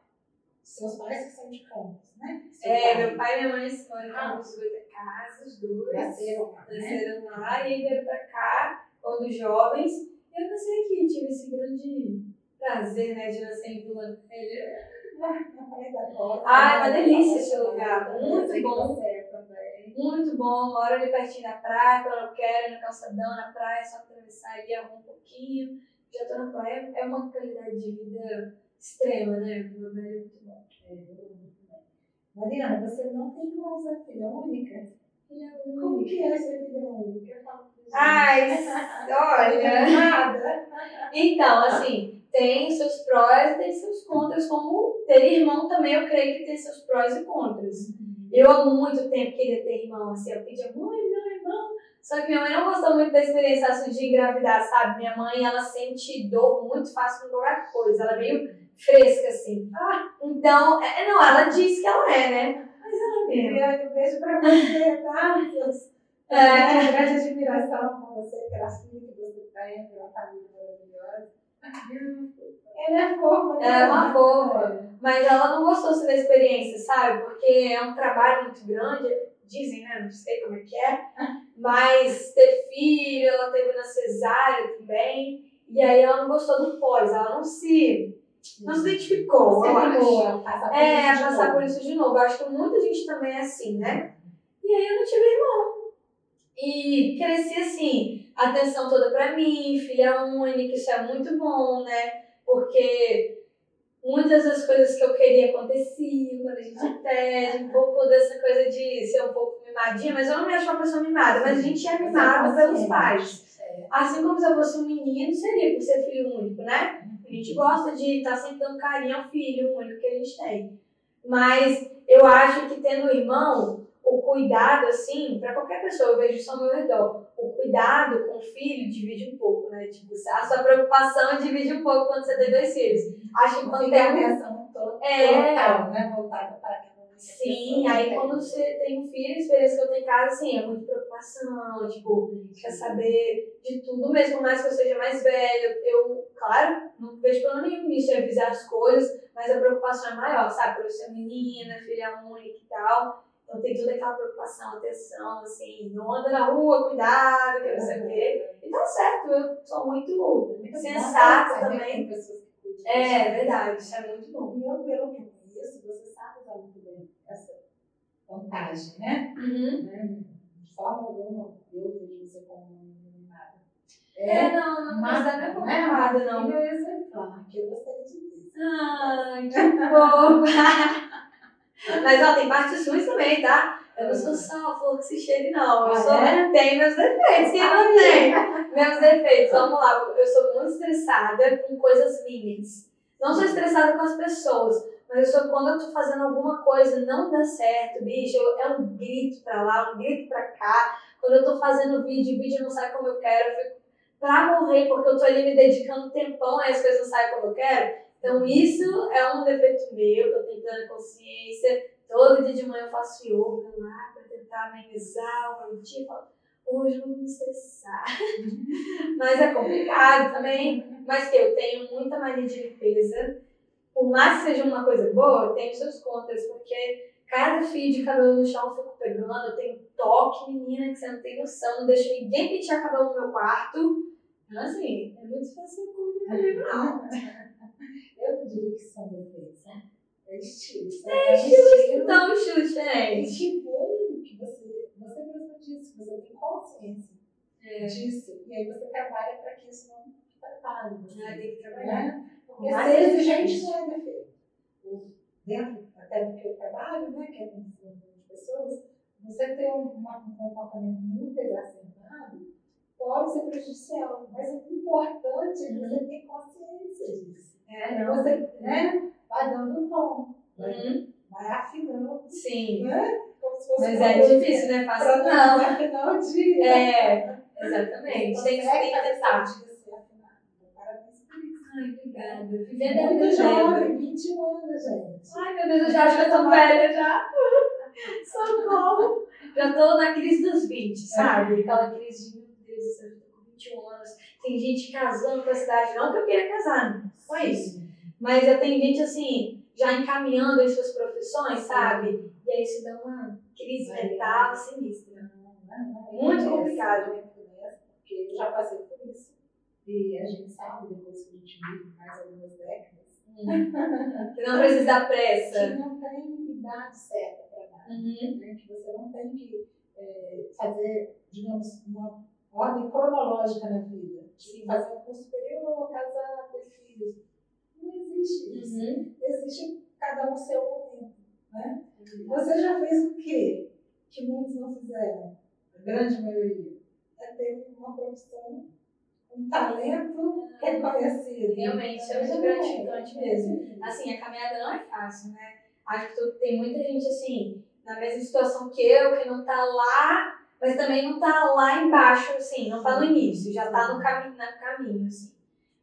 Seus pais que são de Campos, né? Seu É, pai meu pai e minha mãe moram em Campos do Goitacazes, os dois. Nasceram lá, né? Nasceram lá e aí vieram pra cá quando jovens. E eu nasci aqui, tive esse grande prazer, né, de nascer em Vila Velha. Na. Ah, é uma delícia esse lugar, muito bom. Muito bom, moro ali pertinho da praia, quando eu quero, no calçadão, na praia, é só atravessar ali, arrumar um pouquinho. Já tô na praia, é uma qualidade de vida extrema, né? Vila Velha é muito bom. É. Mariana, você não tem irmãos, é filha única? Ele é Como que é ser filha única? Ai, <laughs> olha. Nada. Então, assim, tem seus prós e tem seus contras, como ter irmão também, eu creio que tem seus prós e contras. Eu há muito tempo queria ter irmão, assim, eu pedia, mãe, meu irmão. Só que minha mãe não gostou muito da experiência assim, de engravidar, sabe? Minha mãe, ela sente dor muito fácil com qualquer coisa, ela é meio fresca, assim. Ah, Então, é, não, ela diz que ela é, né? Mas ela é mesmo. Um beijo pra você, tá? <laughs> Eu É. tenho grande admiração por você, pela filha que você tem, pela família. Ela é fofa, né? Ela é uma fofa. Mas ela não gostou assim, da experiência, sabe? Porque é um trabalho muito grande, dizem, né? Não sei como é que é. Mas ter filho, ela teve na cesárea também. E aí ela não gostou do pós, ela não se, não se identificou, eu acho. animou a passar por É, passar por isso de novo. Eu acho que muita gente também é assim, né? E aí eu não tive irmão. E cresci assim, atenção toda pra mim, filha única, isso é muito bom, né? Porque muitas das coisas que eu queria aconteciam quando a gente pede, um pouco dessa coisa de ser um pouco mimadinha, mas eu não me acho uma pessoa mimada, mas a gente é mimado pelos pais. É. Assim como se eu fosse um menino, seria por ser filho único, né? A gente gosta de estar sempre dando carinho ao filho único que a gente tem. Mas eu acho que tendo irmão, o cuidado, assim, para qualquer pessoa, eu vejo isso ao meu redor, o cuidado com o filho divide um pouco, né? Tipo, a sua preocupação divide um pouco quando você tem dois filhos. Acho que quando Fica a tem um atenção toda, É. total, né? Voltada para Sim, aí quando você tem um filho, a experiência que eu tenho em casa, assim, é muita preocupação, tipo, quer saber de tudo mesmo, mais que eu seja mais velha, eu, claro, não vejo problema nenhum nisso, em avisar as coisas, mas a preocupação é maior, sabe? Por eu ser menina, filha única e tal, então tem toda aquela preocupação, atenção, assim, não anda na rua, cuidado, que não sei o quê. E tá certo, eu sou muito Muito sensata né? Que também. É, verdade, isso é muito bom. E eu, pelo que eu conheço, você sabe usar muito bem essa vantagem, né? Uhum. Né? De forma alguma, eu vejo você como uma mimada. É, não, não mas precisa nem preocupada, não. Filho é exemplar, que eu gostaria de ver. Ai, que fofa. <laughs> Mas ó, tem partes ruins também, tá? Eu não sou só a flor que se cheire, não. Eu Ah, sou, é? tenho meus defeitos. Quem não tem? Meus defeitos. Vamos lá. Eu sou muito estressada com coisas mínimas. Não sou estressada com as pessoas, mas eu sou quando eu tô fazendo alguma coisa e não dá certo, bicho. eu- é um grito pra lá, um grito pra cá. Quando eu tô fazendo vídeo, o vídeo não sai como eu quero, eu fico pra morrer, porque eu tô ali me dedicando um tempão e as coisas não saem como eu quero. Então, isso é um defeito meu, que eu plena consciência. Todo dia de manhã eu faço yoga lá pra tentar amenizar o meu dia. Falo, hoje eu vou me estressar. <laughs> Mas é complicado também. Mas que eu tenho muita mania de limpeza. Por mais que seja uma coisa boa, tem seus contras, porque cada fio de cabelo no chão eu fico pegando, eu tenho toque, menina, que você não tem noção. Não deixo ninguém pentear cabelo no meu quarto. Então, assim, é muito fácil comigo, não. Eu não diria que são defeitos, né? É estilo. É estilo, então, um estilo diferente. E que bom que você, você mesmo disse, você tem consciência É. disso. E aí você trabalha para que isso não atrapalhe. você. Ah, tem que trabalhar. Né? Porque ser exigente exigente. não é defeito. Dentro até do que eu trabalho, né, que é com de pessoas, você ter um, um comportamento muito exacerbado pode ser prejudicial, mas o importante é que você ter consciência disso. É, não. você né, vai dando um tom, vai, Uhum. vai afinando, Sim. né? Mas é difícil, né? Fácil não. não afinar o dia. É, exatamente. Você Tem que, tentar. ser afinado. Então. Ai, obrigada. Vivendo a Muito jovem, 21 anos, gente. Ai, meu Deus, eu já acho que eu tô velha já. <laughs> Socorro. Já tô na crise dos 20, sabe? Aquela crise de, meu Deus, do céu, eu tô com 21 anos. Tem gente casando com essa idade. Não que eu queira casar, foi isso. Mas eu tenho gente, assim, já encaminhando as suas profissões, sabe? E aí isso dá uma crise É. mental sinistra. Não, não, não. Muito Eu complicado. penso, Porque eu já passei por isso. E a gente sabe, depois que a gente vive mais algumas décadas, <laughs> Que não precisa dar pressa. que não tem idade certa para dar. Uhum. né? Que você não tem que é, fazer, digamos, uma ordem cronológica na vida. De fazer um curso superior, casar, existe isso. Uhum. Existe cada um seu momento. Né? Você já fez o quê? Que muitos não fizeram, a grande maioria. É ter uma profissão, um talento reconhecido. Realmente, isso é muito gratificante mesmo. Assim, a caminhada não é fácil, né? Acho que tem muita gente, assim, na mesma situação que eu, que não tá lá, mas também não tá lá embaixo, assim, não tá no início, já tá no caminho, no caminho, assim.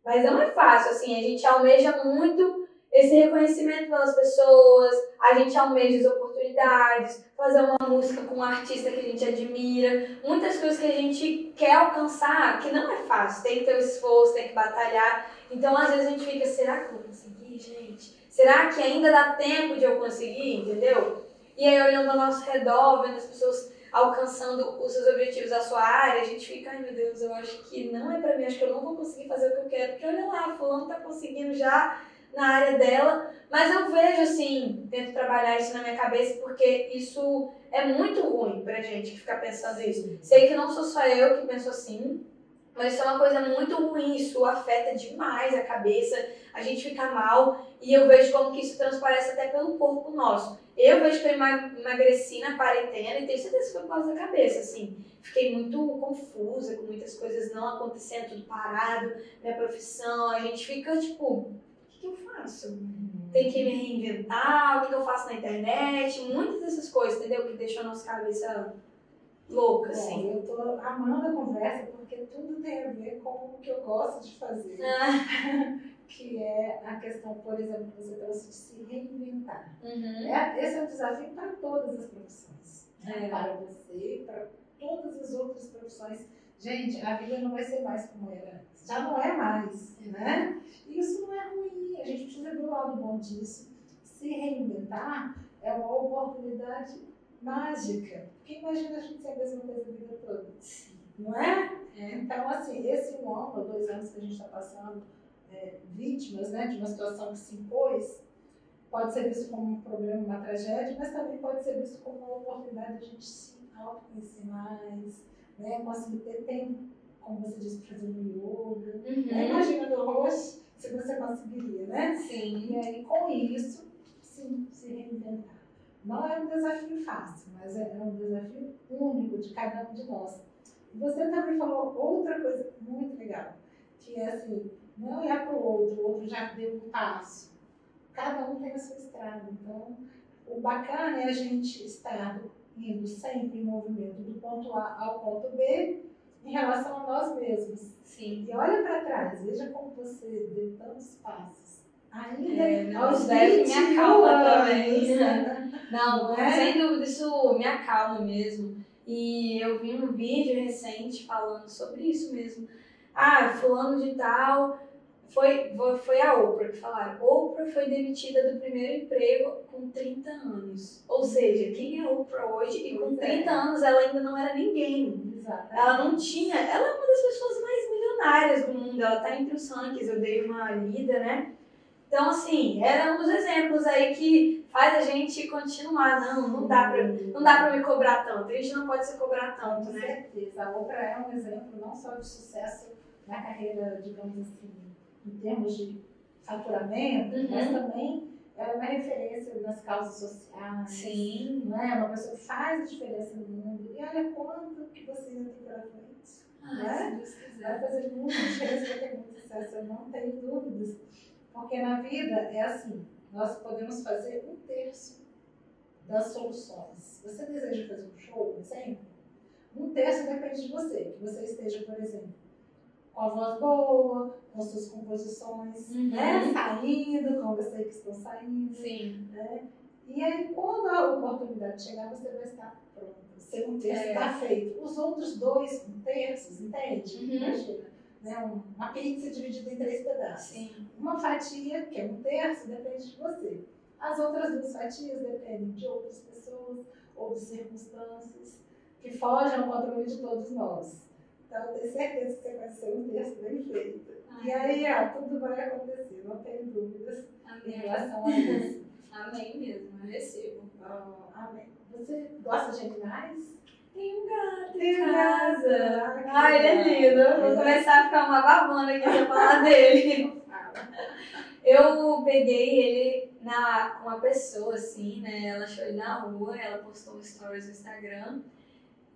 Mas não é fácil, assim, a gente almeja muito esse reconhecimento pelas pessoas, a gente almeja as oportunidades, fazer uma música com um artista que a gente admira, muitas coisas que a gente quer alcançar, que não é fácil, tem que ter o esforço, tem que batalhar. Então, às vezes a gente fica, será que eu vou conseguir, gente? Será que ainda dá tempo de eu conseguir, entendeu? E aí, olhando ao nosso redor, vendo as pessoas alcançando os seus objetivos da sua área, a gente fica, ai meu Deus, eu acho que não é pra mim, acho que eu não vou conseguir fazer o que eu quero, porque olha lá, fulano tá conseguindo já na área dela, mas eu vejo assim, tento trabalhar isso na minha cabeça, porque isso é muito ruim pra gente que fica pensando isso. Sei que não sou só eu que penso assim, mas isso é uma coisa muito ruim, isso afeta demais a cabeça, a gente fica mal e eu vejo como que isso transparece até pelo corpo nosso. Eu vejo que eu ema- emagreci na quarentena e tenho certeza que foi por causa da cabeça, assim. Fiquei muito confusa com muitas coisas não acontecendo, tudo parado, minha profissão, a gente fica tipo, o que, que eu faço? Tem que me reinventar, o que, que eu faço na internet, muitas dessas coisas, entendeu? Que deixam a nossa cabeça louca, assim. Bom, eu tô amando a conversa porque tudo tem a ver com o que eu gosto de fazer. Ah, <laughs> Que é a questão, por exemplo, que você trouxe de se reinventar. uhum. É, esse é um desafio para todas as profissões. né? É. Para você para todas as outras profissões. Gente, a vida não vai ser mais como era antes. Já não é mais, né? E isso não é ruim. A gente precisa ver o lado bom disso. Se reinventar é uma oportunidade mágica. Porque imagina a gente ser a mesma coisa a vida toda. Não é? Então, assim, esse um ano ou dois anos que a gente está passando, é, vítimas né, de uma situação que se impôs, pode ser visto como um problema, uma tragédia, mas também pode ser visto como uma oportunidade de a gente se autoconhecer mais, né, conseguir ter tempo, como você disse, para fazer um yoga. Né? Uhum. Imagina no rosto se você conseguiria, né? Sim. E aí, com isso, sim, se reinventar. Não é um desafio fácil, mas é é um desafio único de cada um de nós. E você também falou outra coisa muito legal, que é assim, não olhar para o outro, o outro já deu um passo. Cada um tem a sua estrada. Então, o bacana é a gente estar indo sempre em movimento do ponto A ao ponto B em relação a nós mesmos. Sim. E olha para trás, veja como você deu tantos passos. Ainda É, aos isso deve me 21 acalma anos. também. Não, Não é? sem dúvida, isso me acalma mesmo. E eu vi um vídeo recente falando sobre isso mesmo. Ah, fulano de tal Foi, foi a Oprah que falaram. Oprah foi demitida do primeiro emprego com 30 anos. Ou seja, quem é Oprah hoje? E com 30 é. anos ela ainda não era ninguém. Exato. Ela não tinha. Ela é uma das pessoas mais milionárias do mundo. Ela tá entre os rankings. Eu dei uma lida, né? Então, assim, era um dos exemplos aí que faz a gente continuar. Não, não dá pra, não dá pra me cobrar tanto. A gente não pode se cobrar tanto, né? Com certeza. A Oprah é um exemplo não só de sucesso na carreira, digamos assim, em termos de faturamento, uhum. mas também ela é uma referência nas causas sociais. Sim. Não é? Uma pessoa que faz a diferença no mundo. E olha quanto que você ainda tem pela frente. Ah, né? Vai fazer muita diferença, vai ter muito sucesso, eu não tenho dúvidas. Porque na vida é assim, nós podemos fazer um terço das soluções. Você deseja fazer um show, por exemplo? Um terço depende de você. Que você esteja, por exemplo, com a voz boa, com suas composições, uhum. né? Saindo, como eu sei que estão saindo. Sim. Né? E aí, quando a oportunidade chegar, você vai estar pronto. O segundo terço está é. feito. Os outros dois terços, entende? Uhum. Imagina. Né? Uma pizza dividida em três pedaços. Sim. Uma fatia, que é um terço, depende de você. As outras duas fatias dependem de outras pessoas ou de circunstâncias que fogem ao controle de todos nós. Então, eu tenho certeza que você vai ser um texto bem feito. E aí, ó, tudo vai acontecer, não tenho dúvidas amém. em relação a isso. amém mesmo, eu recebo. Amém. Você gosta de animais? Tem um gato Tem em casa. Ai, ah, ele é lindo. Vou começar a ficar uma babona aqui pra falar <laughs> dele. Eu peguei ele na, com uma pessoa, assim, né? Ela achou ele na rua, ela postou um stories no Instagram.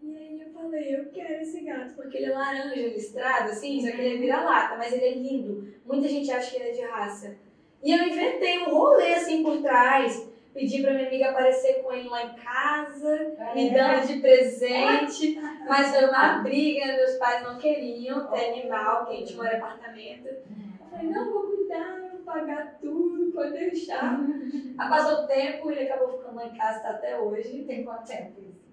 E aí eu falei, eu quero esse gato, porque ele é laranja listrado, assim, só que ele é vira-lata, mas ele é lindo. Muita gente acha que ele é de raça. E eu inventei um rolê assim por trás. Pedi pra minha amiga aparecer com ele lá em casa, é. me dando de presente. Mas foi uma briga, meus pais não queriam ter animal, porque a gente mora em apartamento. Eu falei, não, vou cuidar, vou pagar tudo, pode deixar. <laughs> Aí passou o tempo, ele acabou ficando lá em casa, tá até hoje. Tem quanto tempo isso?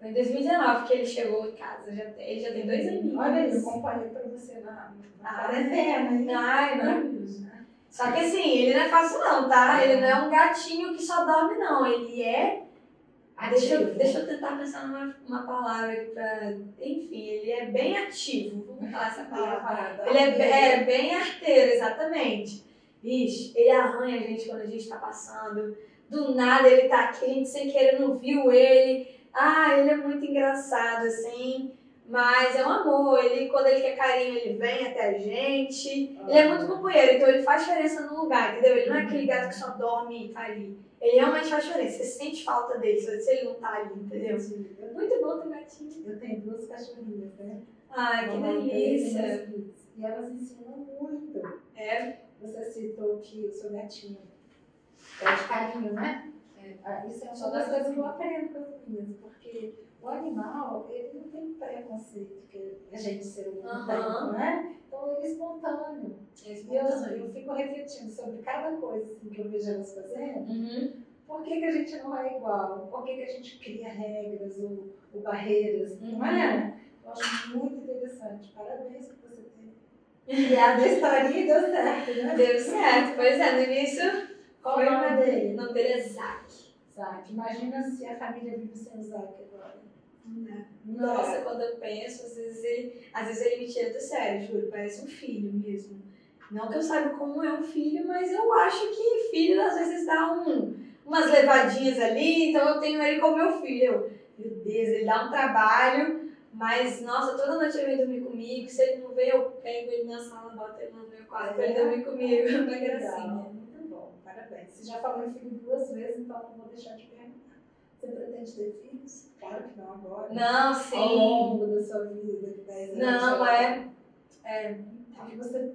Foi em 2019 que ele chegou em casa. Já tem, ele já tem dois aninhos. Olha isso, eu acompanhei pra você na, na quarentena, hein? Ai, maravilhoso. Só que assim, ele não é fácil não, tá? Ele não é um gatinho que só dorme, não. Ele é. Ah, deixa, eu, deixa eu tentar pensar numa uma palavra aqui pra. Enfim, ele é bem ativo. Vamos falar essa palavra. Ele é, é bem arteiro, exatamente. Vixe, ele arranha a gente quando a gente tá passando. Do nada ele tá aqui, a gente sem querer não viu ele. Ah, ele é muito engraçado, assim. Mas é um amor. Ele, quando ele quer carinho, ele vem até a gente. Ele é muito companheiro, então ele faz diferença no lugar, entendeu? Ele não é aquele gato que só dorme e tá ali. Ele realmente faz diferença. Você sente falta dele se ele não tá ali, entendeu? Muito bom ter gatinho. Eu tenho duas cachorrinhas, né? Ai, que delícia. E elas ensinam muito. É. Você citou que o seu gatinho é de carinho, né? Ah, isso é uma das coisas que eu aprendo com as minhas, porque o animal, ele não tem preconceito que a gente ser humano tem, não é? Então ele é espontâneo. É espontâneo. Eu, eu fico refletindo sobre cada coisa assim, que eu vejo elas fazendo. Uhum. Por que, que a gente não é igual? Por que, que a gente cria regras ou, ou barreiras? Uhum. Não é? Eu acho muito interessante. Parabéns por você ter <laughs> criado a historinha e deu certo, né? Deu certo, pois é, no início qual Foi o nome dele? O nome dele é Zac. Zac. Imagina se a família vive sem o Zac agora. Não. Nossa, quando eu penso, às vezes ele, às vezes ele me tira do sério, juro, parece um filho mesmo. Não que eu saiba como é um filho, mas eu acho que filho às vezes dá um, umas levadinhas ali, então eu tenho ele como meu filho. meu Deus, ele dá um trabalho, mas nossa, toda noite ele vem dormir comigo. Se ele não vem, eu pego ele na sala, boto ele no meu quarto pra ele dormir comigo. <laughs> Uma gracinha. Você já falou em filho duas vezes, então não vou deixar de perguntar. Você pretende ter filhos? Claro que não agora. Não, sim. Ao longo da sua vida, de 10 anos. Não, é. É. Você,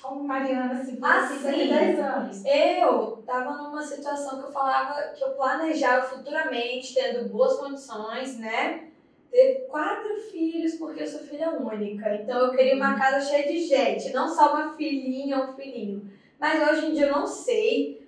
como Mariana, se ah, sim. 10 anos. Eu tava numa situação que eu falava que eu planejava futuramente, tendo boas condições, né? Ter quatro filhos, porque eu sou filha única. Então eu queria uma uhum. casa cheia de gente, não só uma filhinha ou um filhinho. Mas hoje em dia eu não sei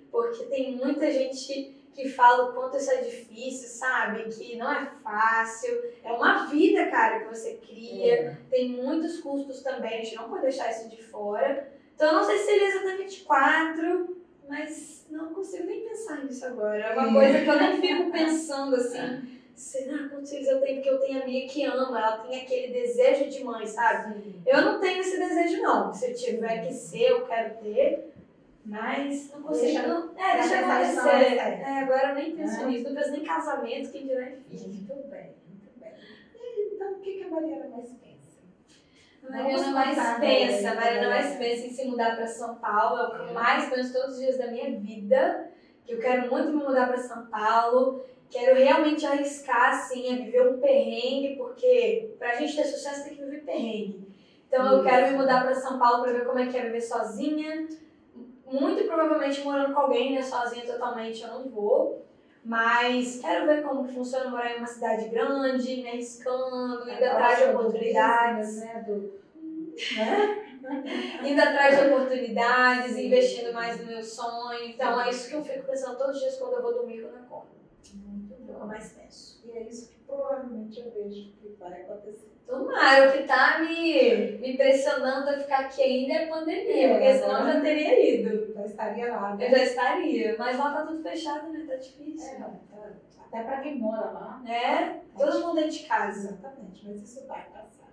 tem muita gente que fala o quanto isso é difícil, sabe? Que não é fácil. É uma vida, cara, que você cria. É. Tem muitos custos também, a gente não pode deixar isso de fora. Então eu não sei se seria exatamente quatro, mas não consigo nem pensar nisso agora. É uma coisa que eu nem fico <laughs> pensando assim. Será quantos filhos eu tenho? Porque eu tenho amiga que ama, ela tem aquele desejo de mãe, sabe? Eu não tenho esse desejo, não. Se tiver que ser, eu quero ter. Mas não consigo. Deixa- não, é, deixa acontecer. mais sério. É, agora eu nem penso É. nisso. Não penso nem em casamento, quem dirá em filho. Muito bem, muito bem. Então, o que, que a Mariana mais pensa? A Mariana mais contar pensa, a agora, Mariana mais né? pensa em se mudar para São Paulo, é o que eu mais penso todos os dias da minha vida. Que eu quero muito me mudar para São Paulo. Quero realmente arriscar, assim, a viver um perrengue, porque pra gente ter sucesso tem que viver perrengue. Então eu quero me mudar para São Paulo para ver como é que é viver sozinha. Muito provavelmente morando com alguém, né? Sozinha totalmente eu não vou. Mas quero ver como funciona morar em uma cidade grande, me arriscando, indo atrás de Gosta do oportunidades. Né? Do, né? <laughs> indo atrás de oportunidades, investindo mais no meu sonho. Então é isso que eu fico pensando todos os dias quando eu vou dormir quando eu acordo. Muito É o que eu bom. mais penso. E é isso que provavelmente eu vejo que vai acontecer. Tomara, o que tá me, me pressionando a ficar aqui ainda é a pandemia, É, porque senão eu já teria ido. Já estaria lá. né? Eu já estaria, mas lá tá tudo fechado, né? Tá É, difícil. tá- até para quem mora lá. É, todo mundo dentro de casa. Exatamente, mas isso vai passar.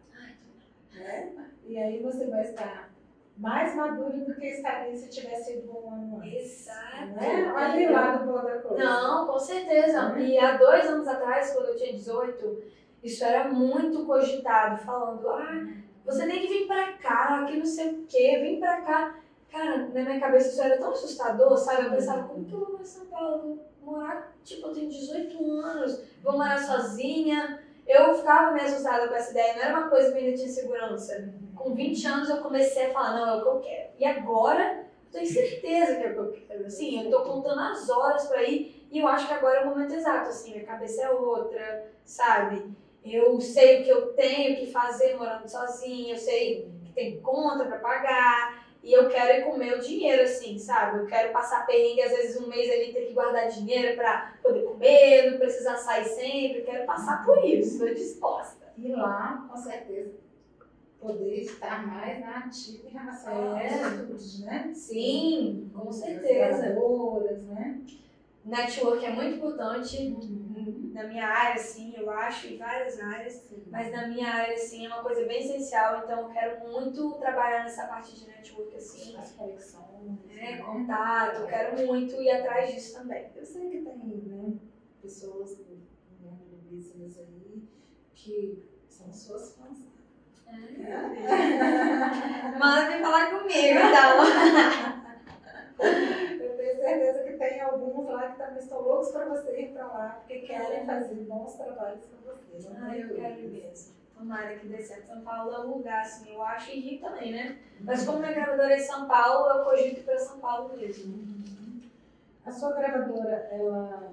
Né? E aí você vai estar mais maduro do que estaria se tivesse ido um ano antes. Exato. Né? Olha o lado bom da coisa. Não, com certeza. Né? E há dois anos atrás, quando eu tinha 18, isso era muito cogitado, falando, ah, você tem que vir pra cá, que não sei o quê, vem pra cá. Cara, na minha cabeça isso era tão assustador, sabe? Eu pensava, como que eu vou pra São Paulo? Vou morar, tipo, eu tenho 18 anos, vou morar sozinha. Eu ficava meio assustada com essa ideia, não era uma coisa que ainda tinha segurança. Com 20 anos eu comecei a falar, não, é o que eu quero. E agora, eu tenho certeza que é o que eu quero. Assim, eu tô contando as horas pra ir e eu acho que agora é o momento exato, assim, minha cabeça é outra, sabe? Eu sei o que eu tenho que fazer morando sozinha, eu sei que tem conta pra pagar. E eu quero ir com o meu dinheiro, assim, sabe? Eu quero passar perrengue, às vezes um mês ali ter que guardar dinheiro pra poder comer, não precisar sair sempre. Quero passar por isso, tô disposta. E lá, com certeza, poder estar mais na ativa em relação É. aos estudos, né? Sim, com certeza. né? Network é muito importante na minha área, assim, eu acho, em várias áreas. Mas na minha área, assim, é uma coisa bem essencial, então eu quero muito trabalhar nessa parte de network, assim. As conexões. É, né? contato, eu quero muito ir atrás disso também. Eu sei que tem né, pessoas do mundo do business aí que são suas fãs. <laughs> Manda vir falar comigo, então. <laughs> Tenho certeza que tem alguns lá que também estão loucos para você ir para lá, porque querem fazer bons trabalhos com você. Não Ah, eu quero mesmo. Tomara que dê certo. São Paulo é um lugar, assim, eu acho, e Rio também, né? Mas como minha gravadora é em São Paulo, eu cogito pra São Paulo mesmo. A sua gravadora, ela.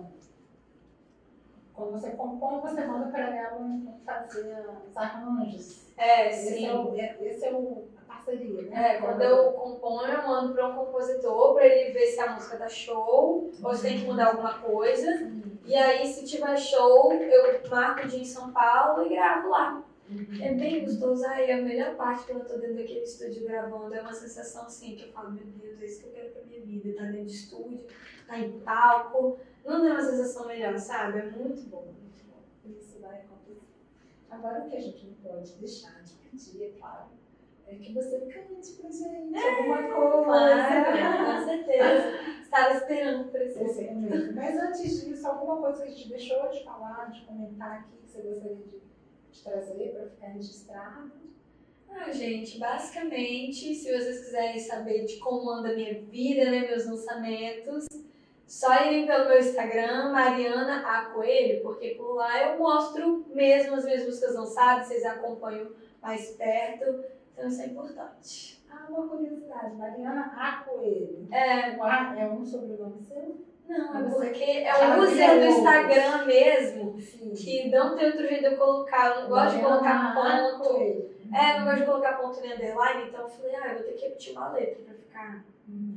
Quando você compõe, você manda para ela fazer os arranjos. É, Esse sim. é, o, é- esse é o, parceria, né? É, quando eu componho, eu mando pra um compositor pra ele ver se a música tá show ou se tem que mudar alguma coisa. E aí, se tiver show, eu marco o dia em São Paulo e gravo lá. É bem gostoso. Ai, é a melhor parte quando eu tô dentro daquele estúdio gravando. É uma sensação assim que eu falo, meu Deus, é isso que eu quero pra minha vida. Tá dentro de estúdio, tá em palco. Não tem uma sensação melhor, sabe? É muito bom, muito bom. Isso vai acontecer. Agora, o que a gente não pode deixar de pedir, é claro, é que você cante pra gente alguma coisa. Claro, com certeza. Estava esperando por esse momento. Mas <laughs> antes disso, alguma coisa que a gente deixou de falar, de comentar aqui, que você gostaria de, de trazer para ficar registrado? Ah, gente, basicamente, se vocês quiserem saber de como anda a minha vida, né, meus lançamentos, só irem pelo meu Instagram, Mariana A Coelho, porque por lá eu mostro mesmo as minhas músicas lançadas, vocês acompanham mais perto, então isso é importante. Ah, uma curiosidade. Mariana A. Coelho. É, O A é um sobrenome seu? não, é Você- porque é Ah, o user tem do. Instagram mesmo, Sim. que não tem outro jeito de eu colocar, eu não gosto de colocar ponto. É, não gosto de colocar ponto nem underline, então eu falei, ah, eu vou ter que repetir uma letra pra ficar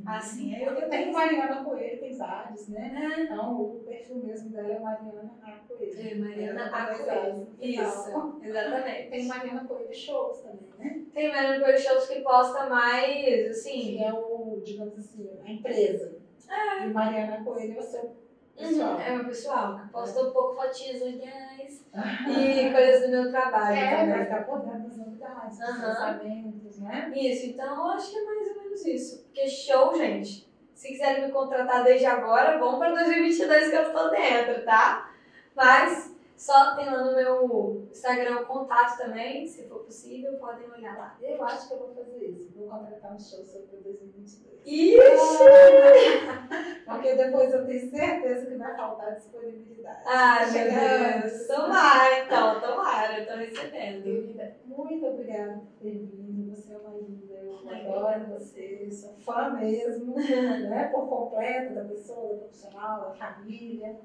assim. Aí eu Porque tem Mariana Coelho, tem vários, né? É, Então, o perfil mesmo dela é Mariana A. Coelho. é Mariana A. Coelho. As. Isso, exatamente. Tem Mariana Coelho Shows também, né? Tem Coelho Shows que posta mais, assim, Que é o, digamos assim, a empresa. E Mariana Coelho é o seu pessoal. Uhum, é meu pessoal, que posta um pouco fotinhas legais e coisas do meu trabalho É, também. vai ficar por dentro das novidades, dos lançamentos, né? Isso, então eu acho que é mais ou menos isso. Porque show, gente, se quiserem me contratar desde agora, vão para 2022 que eu tô dentro, tá? Mas só tem lá no meu Instagram o contato também, se for possível, podem olhar lá. Eu acho que eu vou fazer isso. Vou contratar um show sobre 2022. Ixi! <laughs> Porque depois eu tenho certeza que vai faltar disponibilidade. Meu Chegando. Deus. Tomara, então, tomara, eu tô recebendo. Querida, muito obrigada por ter vindo. Você é uma linda. Eu Ai, adoro você. Sou fã mesmo, né? Por completo da pessoa, da profissional, da família.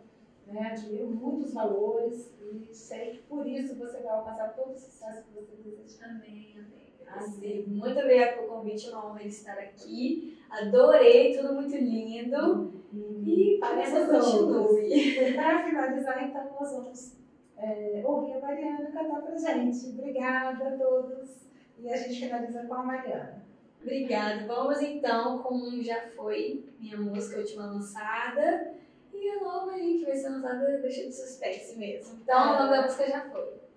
Né? Admiro muitos valores e sei que por isso você vai alcançar todo o sucesso que você deseja. Amém, amém. Assim, muito obrigada pelo convite, é uma honra estar aqui. Adorei, tudo muito lindo. E que Parece continue. <laughs> Para finalizar, então, nós vamos é, ouvir a Mariana cantar pra gente. Obrigada a todos. E a gente finaliza com a Mariana. Obrigada. Vamos então com um Já Foi, minha música última lançada. Ser deixa de suspense mesmo. Então, o nome da música já foi.